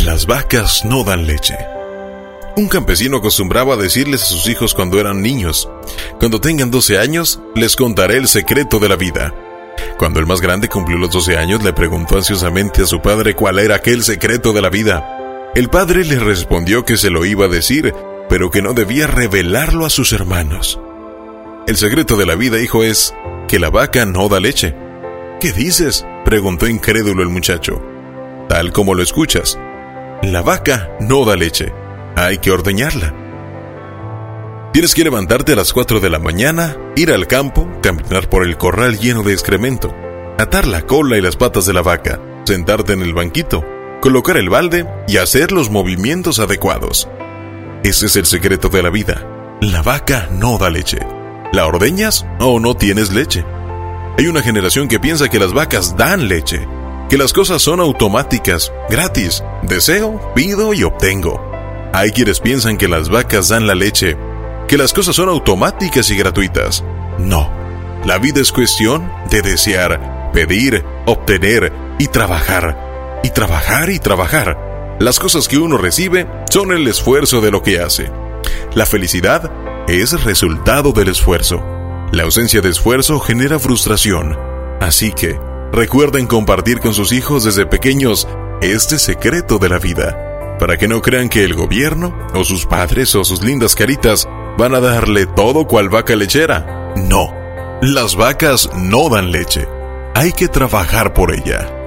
Las vacas no dan leche. Un campesino acostumbraba a decirles a sus hijos cuando eran niños, cuando tengan 12 años, les contaré el secreto de la vida. Cuando el más grande cumplió los 12 años, le preguntó ansiosamente a su padre cuál era aquel secreto de la vida. El padre le respondió que se lo iba a decir, pero que no debía revelarlo a sus hermanos. El secreto de la vida, hijo, es que la vaca no da leche. ¿Qué dices? preguntó incrédulo el muchacho. Tal como lo escuchas. La vaca no da leche. Hay que ordeñarla. Tienes que levantarte a las 4 de la mañana, ir al campo, caminar por el corral lleno de excremento, atar la cola y las patas de la vaca, sentarte en el banquito, colocar el balde y hacer los movimientos adecuados. Ese es el secreto de la vida. La vaca no da leche. ¿La ordeñas o no tienes leche? Hay una generación que piensa que las vacas dan leche, que las cosas son automáticas, gratis, deseo, pido y obtengo. Hay quienes piensan que las vacas dan la leche, que las cosas son automáticas y gratuitas. No, la vida es cuestión de desear, pedir, obtener y trabajar, y trabajar y trabajar. Las cosas que uno recibe son el esfuerzo de lo que hace. La felicidad es resultado del esfuerzo. La ausencia de esfuerzo genera frustración. Así que, recuerden compartir con sus hijos desde pequeños este secreto de la vida, para que no crean que el gobierno, o sus padres, o sus lindas caritas, van a darle todo cual vaca lechera. No, las vacas no dan leche. Hay que trabajar por ella.